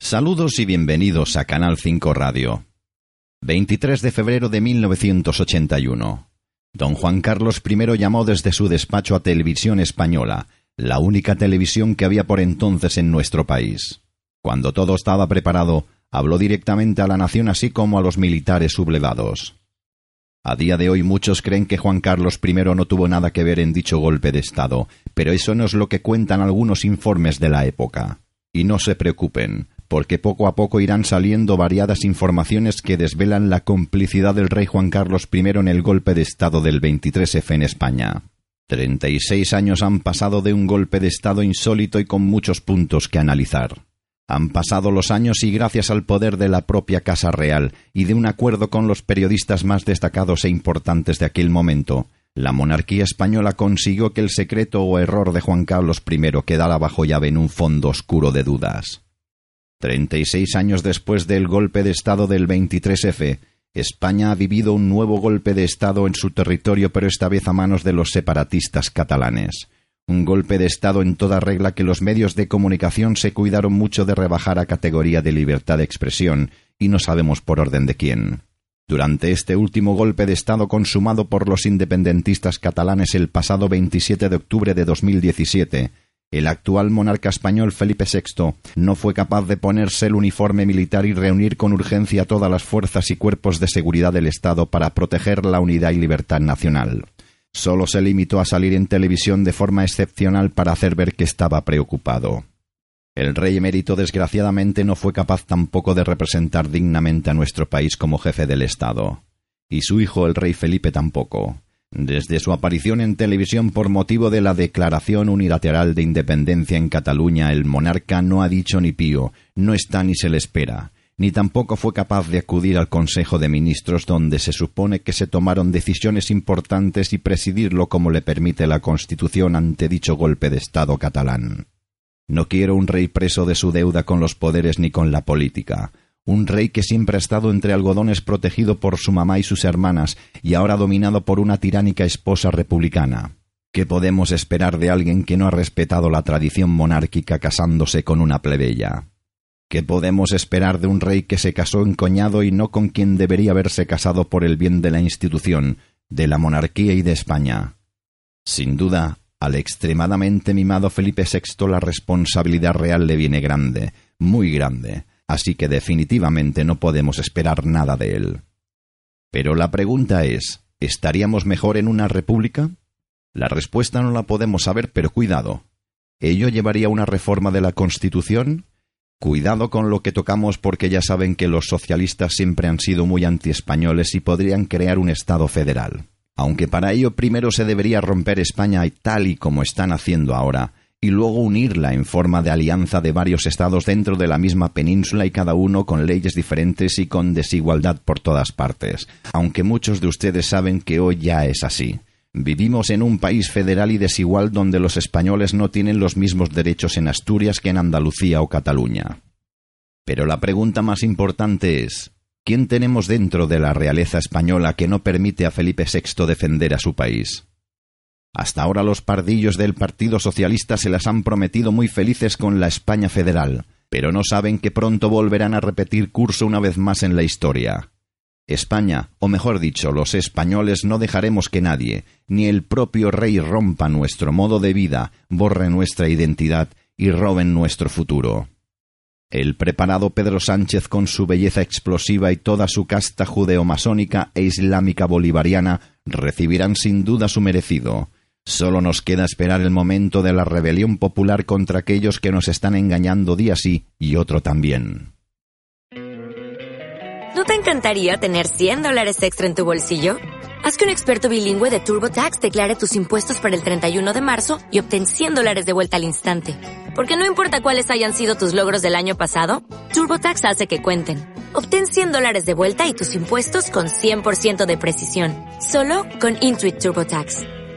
Saludos y bienvenidos a Canal 5 Radio. 23 de febrero de 1981. Don Juan Carlos I llamó desde su despacho a Televisión Española, la única televisión que había por entonces en nuestro país. Cuando todo estaba preparado, habló directamente a la nación así como a los militares sublevados. A día de hoy muchos creen que Juan Carlos I no tuvo nada que ver en dicho golpe de Estado, pero eso no es lo que cuentan algunos informes de la época. Y no se preocupen, porque poco a poco irán saliendo variadas informaciones que desvelan la complicidad del rey Juan Carlos I en el golpe de Estado del 23F en España. Treinta y seis años han pasado de un golpe de Estado insólito y con muchos puntos que analizar. Han pasado los años y gracias al poder de la propia Casa Real y de un acuerdo con los periodistas más destacados e importantes de aquel momento, la monarquía española consiguió que el secreto o error de Juan Carlos I quedara bajo llave en un fondo oscuro de dudas. Treinta y seis años después del golpe de Estado del 23F, España ha vivido un nuevo golpe de Estado en su territorio, pero esta vez a manos de los separatistas catalanes. Un golpe de Estado en toda regla que los medios de comunicación se cuidaron mucho de rebajar a categoría de libertad de expresión, y no sabemos por orden de quién. Durante este último golpe de Estado consumado por los independentistas catalanes el pasado 27 de octubre de 2017, el actual monarca español Felipe VI no fue capaz de ponerse el uniforme militar y reunir con urgencia todas las fuerzas y cuerpos de seguridad del Estado para proteger la unidad y libertad nacional. Solo se limitó a salir en televisión de forma excepcional para hacer ver que estaba preocupado. El rey emérito desgraciadamente no fue capaz tampoco de representar dignamente a nuestro país como jefe del Estado. Y su hijo el rey Felipe tampoco. Desde su aparición en televisión por motivo de la Declaración Unilateral de Independencia en Cataluña, el monarca no ha dicho ni pío, no está ni se le espera, ni tampoco fue capaz de acudir al Consejo de Ministros donde se supone que se tomaron decisiones importantes y presidirlo como le permite la Constitución ante dicho golpe de Estado catalán. No quiero un rey preso de su deuda con los poderes ni con la política un rey que siempre ha estado entre algodones protegido por su mamá y sus hermanas, y ahora dominado por una tiránica esposa republicana. ¿Qué podemos esperar de alguien que no ha respetado la tradición monárquica casándose con una plebeya? ¿Qué podemos esperar de un rey que se casó encoñado y no con quien debería haberse casado por el bien de la institución, de la monarquía y de España? Sin duda, al extremadamente mimado Felipe VI la responsabilidad real le viene grande, muy grande, así que definitivamente no podemos esperar nada de él. Pero la pregunta es, ¿estaríamos mejor en una república? La respuesta no la podemos saber, pero cuidado. ¿Ello llevaría una reforma de la Constitución? Cuidado con lo que tocamos porque ya saben que los socialistas siempre han sido muy antiespañoles y podrían crear un Estado federal. Aunque para ello primero se debería romper España tal y como están haciendo ahora, y luego unirla en forma de alianza de varios estados dentro de la misma península y cada uno con leyes diferentes y con desigualdad por todas partes, aunque muchos de ustedes saben que hoy ya es así. Vivimos en un país federal y desigual donde los españoles no tienen los mismos derechos en Asturias que en Andalucía o Cataluña. Pero la pregunta más importante es ¿quién tenemos dentro de la realeza española que no permite a Felipe VI defender a su país? Hasta ahora los pardillos del Partido Socialista se las han prometido muy felices con la España federal, pero no saben que pronto volverán a repetir curso una vez más en la historia. España, o mejor dicho, los españoles no dejaremos que nadie, ni el propio rey rompa nuestro modo de vida, borre nuestra identidad y roben nuestro futuro. El preparado Pedro Sánchez con su belleza explosiva y toda su casta judeo-masónica e islámica bolivariana recibirán sin duda su merecido, Solo nos queda esperar el momento de la rebelión popular contra aquellos que nos están engañando día sí y otro también. ¿No te encantaría tener 100 dólares extra en tu bolsillo? Haz que un experto bilingüe de TurboTax declare tus impuestos para el 31 de marzo y obtén 100 dólares de vuelta al instante Porque no importa cuáles hayan sido tus logros del año pasado, TurboTax hace que cuenten. Obtén 100 dólares de vuelta y tus impuestos con 100% de precisión. Solo con Intuit TurboTax.